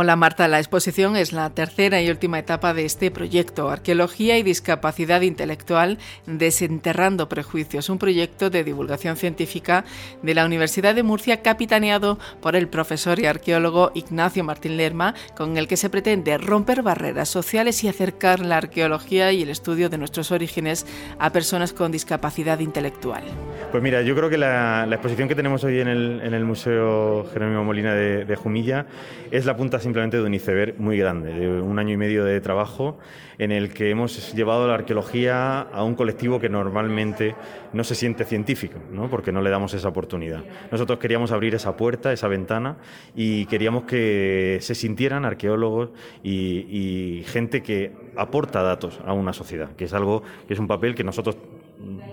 Hola Marta, la exposición es la tercera y última etapa de este proyecto, Arqueología y Discapacidad Intelectual, Desenterrando Prejuicios, un proyecto de divulgación científica de la Universidad de Murcia capitaneado por el profesor y arqueólogo Ignacio Martín Lerma, con el que se pretende romper barreras sociales y acercar la arqueología y el estudio de nuestros orígenes a personas con discapacidad intelectual. Pues mira, yo creo que la, exposición que tenemos hoy en el, Museo Jerónimo Molina de, de Jumilla es la punta simplemente de un iceberg muy grande, de un año y medio de trabajo en el que hemos llevado la arqueología a un colectivo que normalmente no se siente científico, ¿no? porque no le damos esa oportunidad. Nosotros queríamos abrir esa puerta, esa ventana, y queríamos que se sintieran arqueólogos y, y gente que aporta datos a una sociedad, que es algo que es un papel que nosotros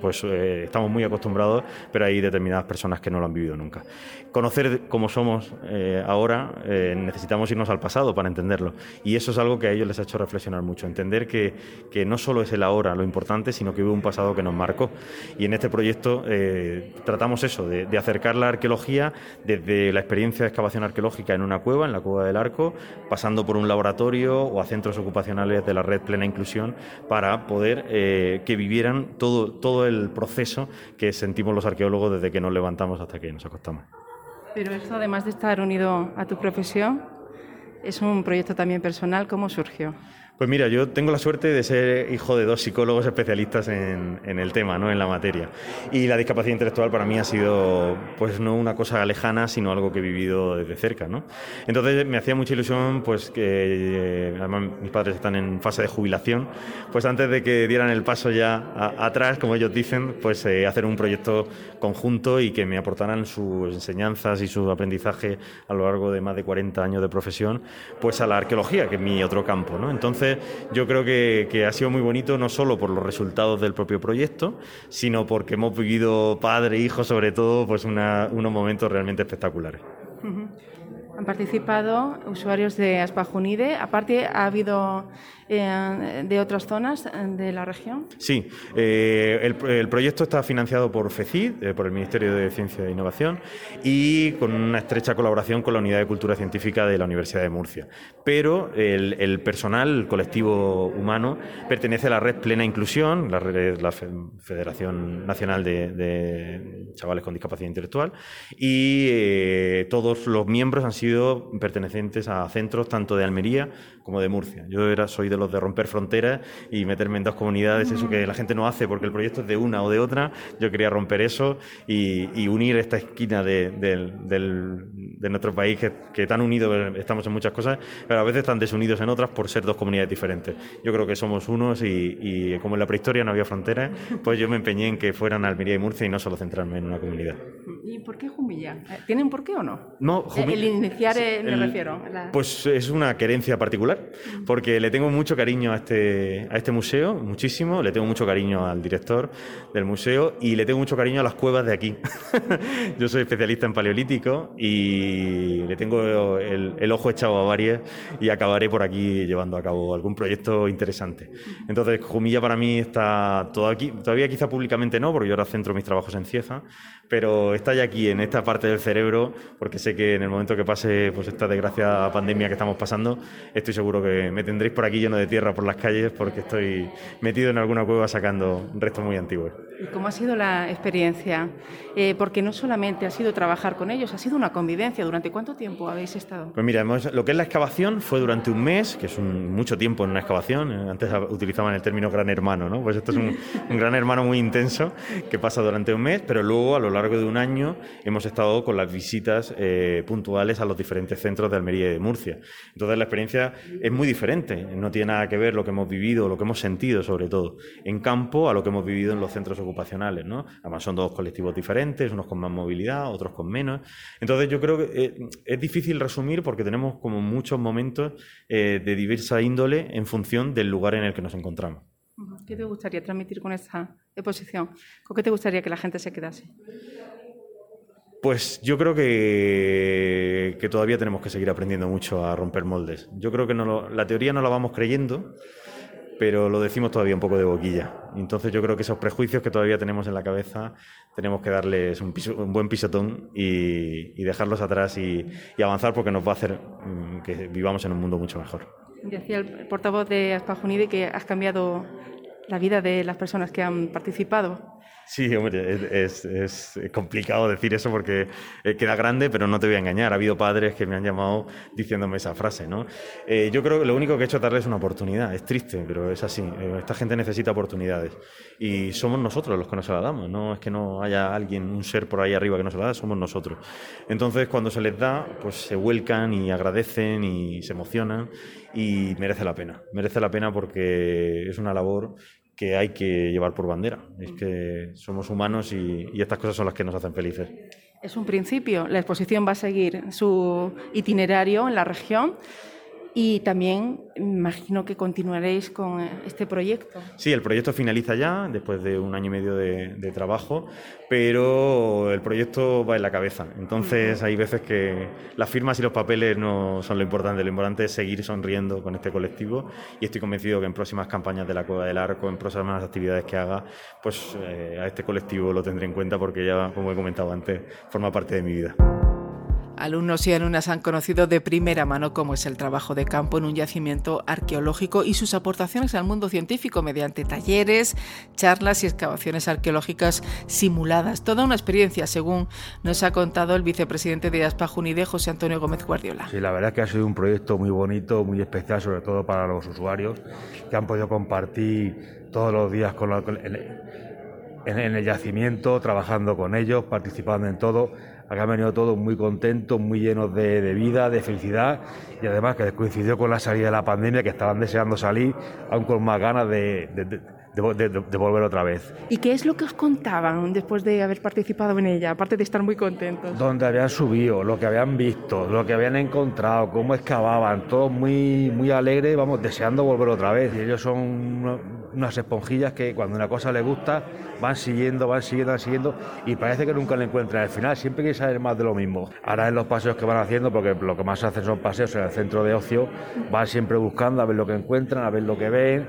pues eh, estamos muy acostumbrados, pero hay determinadas personas que no lo han vivido nunca. Conocer cómo somos eh, ahora, eh, necesitamos irnos al pasado para entenderlo. Y eso es algo que a ellos les ha hecho reflexionar mucho, entender que, que no solo es el ahora lo importante, sino que hubo un pasado que nos marcó. Y en este proyecto tratamos eso, de, de, acercar la arqueología desde la experiencia de excavación arqueológica en una cueva, en la Cueva del Arco, pasando por un laboratorio o a centros ocupacionales de la red Plena Inclusión, para poder que vivieran todo todo el proceso que sentimos los arqueólogos desde que nos levantamos hasta que nos acostamos. Pero esto, además de estar unido a tu profesión, es un proyecto también personal. ¿Cómo surgió? Pues mira, yo tengo la suerte de ser hijo de dos psicólogos especialistas en, el tema, ¿no? en la materia. Y la discapacidad intelectual para mí ha sido, pues no una cosa lejana, sino algo que he vivido desde cerca. ¿no? Entonces me hacía mucha ilusión, pues que eh, además mis padres están en fase de jubilación, pues antes de que dieran el paso ya atrás, como ellos dicen, pues eh, hacer un proyecto conjunto y que me aportaran sus enseñanzas y su aprendizaje a lo largo de más de 40 años de profesión, pues a la arqueología, que es mi otro campo. ¿no? Entonces, yo creo que, ha sido muy bonito no solo por los resultados del propio proyecto, sino porque hemos vivido padre e hijo, sobre todo, pues unos momentos realmente espectaculares. Han participado usuarios de Aspajunide. Aparte, ha habido eh, de otras zonas eh, de la región? Sí, eh, el, proyecto está financiado por FECID, por el Ministerio de Ciencia e Innovación, y con una estrecha colaboración con la Unidad de Cultura Científica de la Universidad de Murcia. Pero el, personal, el colectivo humano, pertenece a la red Plena Inclusión, la, red, la Federación Nacional de, Chavales con Discapacidad Intelectual, y todos los miembros han sido pertenecientes a centros tanto de Almería como de Murcia. Yo era, soy de los de romper fronteras y meterme en dos comunidades, eso que la gente no hace porque el proyecto es de una o de otra. Yo quería romper eso y, unir esta esquina de, nuestro país que, tan unidos estamos en muchas cosas, pero a veces tan desunidos en otras por ser dos comunidades diferentes. Yo creo que somos unos y, como en la prehistoria no había fronteras, pues yo me empeñé en que fueran Almería y Murcia y no solo centrarme en una comunidad. ¿Y por qué Jumilla? ¿Tienen por qué o no? No, El iniciar, eh, me refiero. Pues es una querencia particular, porque le tengo mucho cariño a este, a este museo, muchísimo. Le tengo mucho cariño al director del museo y le tengo mucho cariño a las cuevas de aquí. Yo soy especialista en paleolítico y le tengo el, ojo echado a varias y acabaré por aquí llevando a cabo algún proyecto interesante. Entonces, Jumilla para mí está todo aquí, todavía quizá públicamente no, porque yo ahora centro mis trabajos en Cieza, pero está ya aquí, en esta parte del cerebro, porque sé que en el momento que pase pues esta desgraciada pandemia que estamos pasando, estoy seguro que me tendréis por aquí lleno de tierra por las calles porque estoy metido en alguna cueva sacando restos muy antiguos. ¿Y cómo ha sido la experiencia? Eh, porque no solamente ha sido trabajar con ellos, ha sido una convivencia. ¿Durante cuánto tiempo habéis estado? Pues mira, lo que es la excavación fue durante un mes, que es un, mucho tiempo en una excavación. Antes utilizaban el término gran hermano, ¿no? Pues esto es un, gran hermano muy intenso que pasa durante un mes, pero luego a lo largo de un año hemos estado con las visitas eh, puntuales a los diferentes centros de Almería y de Murcia. Entonces la experiencia es muy diferente. No tiene nada que ver lo que hemos vivido, lo que hemos sentido sobre todo en campo a lo que hemos vivido en los centros ocupacionales, ¿no? Además son dos colectivos diferentes, unos con más movilidad, otros con menos. Entonces yo creo que eh, es difícil resumir porque tenemos como muchos momentos eh, de diversa índole en función del lugar en el que nos encontramos. ¿Qué te gustaría transmitir con esta exposición? ¿Con qué te gustaría que la gente se quedase? Pues yo creo que, todavía tenemos que seguir aprendiendo mucho a romper moldes. Yo creo que la teoría no la vamos creyendo, pero lo decimos todavía un poco de boquilla. Entonces yo creo que esos prejuicios que todavía tenemos en la cabeza tenemos que darles un, buen pisotón y, dejarlos atrás y, avanzar porque nos va a hacer mm, que vivamos en un mundo mucho mejor. Decía el portavoz de Aspajunide que has cambiado la vida de las personas que han participado. Sí, hombre, es, es, complicado decir eso porque eh, queda grande, pero no te voy a engañar. Ha habido padres que me han llamado diciéndome esa frase, ¿no? Eh, yo creo que lo único que he hecho es darles una oportunidad. Es triste, pero es así. Eh, esta gente necesita oportunidades y somos nosotros los que nos la damos. No es que no haya alguien, un ser por ahí arriba que nos la da, somos nosotros. Entonces, cuando se les da, pues se vuelcan y agradecen y se emocionan y merece la pena. Merece la pena porque es una labor que hay que llevar por bandera. Es que somos humanos y, y, estas cosas son las que nos hacen felices. Es un principio. La exposición va a seguir su itinerario en la región y también imagino que continuaréis con este proyecto. Sí, el proyecto finaliza ya, después de un año y medio de, trabajo, pero el proyecto va en la cabeza. Entonces hay veces que las firmas y los papeles no son lo importante, lo importante es seguir sonriendo con este colectivo y estoy convencido que en próximas campañas de la Cueva del Arco, en próximas actividades que haga, pues eh, a este colectivo lo tendré en cuenta porque ya, como he comentado antes, forma parte de mi vida. Alumnos y alumnas han conocido de primera mano cómo es el trabajo de campo en un yacimiento arqueológico y sus aportaciones al mundo científico mediante talleres, charlas y excavaciones arqueológicas simuladas. Toda una experiencia, según nos ha contado el vicepresidente de ASPA Junide, José Antonio Gómez Guardiola. Sí, la verdad es que ha sido un proyecto muy bonito, muy especial, sobre todo para los usuarios que han podido compartir todos los días con en el yacimiento, trabajando con ellos, participando en todo Acá han venido todos muy contentos, muy llenos de, vida, de felicidad y además que coincidió con la salida de la pandemia, que estaban deseando salir, aún con más ganas de, de, volver otra vez. ¿Y qué es lo que os contaban después de haber participado en ella, aparte de estar muy contentos? Donde habían subido, lo que habían visto, lo que habían encontrado, cómo excavaban, todos muy, muy alegres, vamos, deseando volver otra vez. Y ellos son unas esponjillas que cuando una cosa les gusta, van siguiendo, van siguiendo, van siguiendo, y parece que nunca le encuentran al final, siempre quieren saber más de lo mismo. Ahora en los paseos que van haciendo, porque lo que más hacen son paseos en el centro de ocio, van siempre buscando a ver lo que encuentran, a ver lo que ven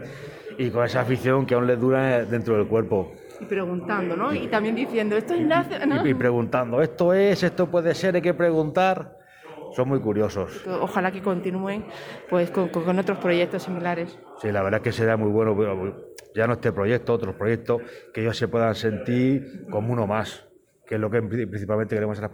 y con esa afición que aún les dura dentro del cuerpo. Y preguntando, ¿no? Y también diciendo, esto es ¿no? Y, preguntando, esto es, esto puede ser, hay que preguntar. Son muy curiosos. Ojalá que continúen pues con, con otros proyectos similares. Sí, la verdad es que será muy bueno, ya no este proyecto, otros proyectos, que ellos se puedan sentir como uno más, que es lo que principalmente queremos en la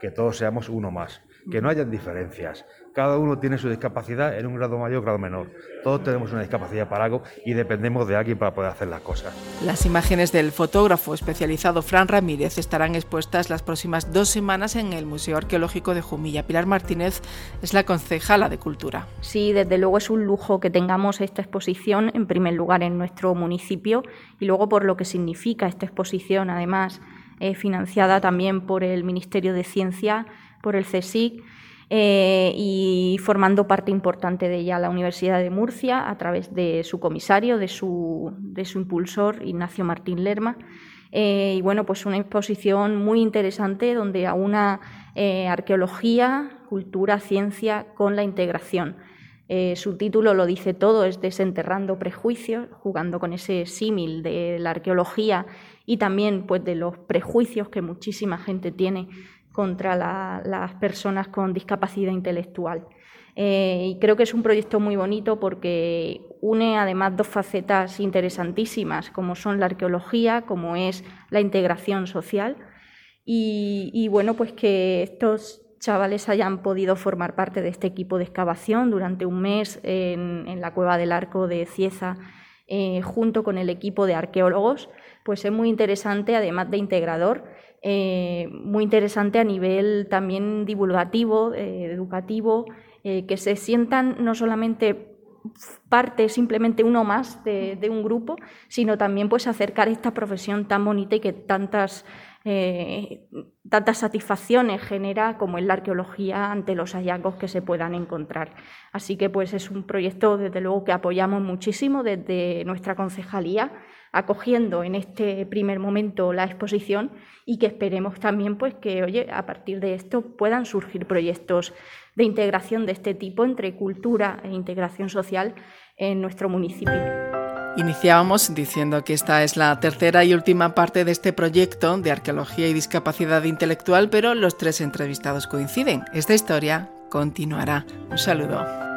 que todos seamos uno más que no hayan diferencias. Cada uno tiene su discapacidad en un grado mayor o grado menor. Todos tenemos una discapacidad para algo y dependemos de alguien para poder hacer las cosas. Las imágenes del fotógrafo especializado Fran Ramírez estarán expuestas las próximas dos semanas en el Museo Arqueológico de Jumilla. Pilar Martínez es la concejala de Cultura. Sí, desde luego es un lujo que tengamos esta exposición en primer lugar en nuestro municipio y luego por lo que significa esta exposición, además eh, financiada también por el Ministerio de Ciencia por el CSIC eh, y formando parte importante de ella la Universidad de Murcia a través de su comisario, de su, de su impulsor, Ignacio Martín Lerma. Eh, y bueno, pues una exposición muy interesante donde aúna eh, arqueología, cultura, ciencia con la integración. su título lo dice todo, es Desenterrando prejuicios, jugando con ese símil de la arqueología y también pues, de los prejuicios que muchísima gente tiene contra las personas con discapacidad intelectual. Eh, y creo que es un proyecto muy bonito porque une además dos facetas interesantísimas, como son la arqueología, como es la integración social. Y, bueno, pues que estos chavales hayan podido formar parte de este equipo de excavación durante un mes en, la Cueva del Arco de Cieza, eh, junto con el equipo de arqueólogos, pues es muy interesante, además de integrador, eh, muy interesante a nivel también divulgativo, eh, educativo, eh, que se sientan no solamente parte, simplemente uno más de, un grupo, sino también pues acercar esta profesión tan bonita y que tantas, tantas satisfacciones genera como es la arqueología ante los hallazgos que se puedan encontrar. Así que pues es un proyecto desde luego que apoyamos muchísimo desde nuestra concejalía acogiendo en este primer momento la exposición y que esperemos también pues que oye, a partir de esto puedan surgir proyectos de integración de este tipo entre cultura e integración social en nuestro municipio. Iniciábamos diciendo que esta es la tercera y última parte de este proyecto de arqueología y discapacidad intelectual, pero los tres entrevistados coinciden. Esta historia continuará. Un saludo.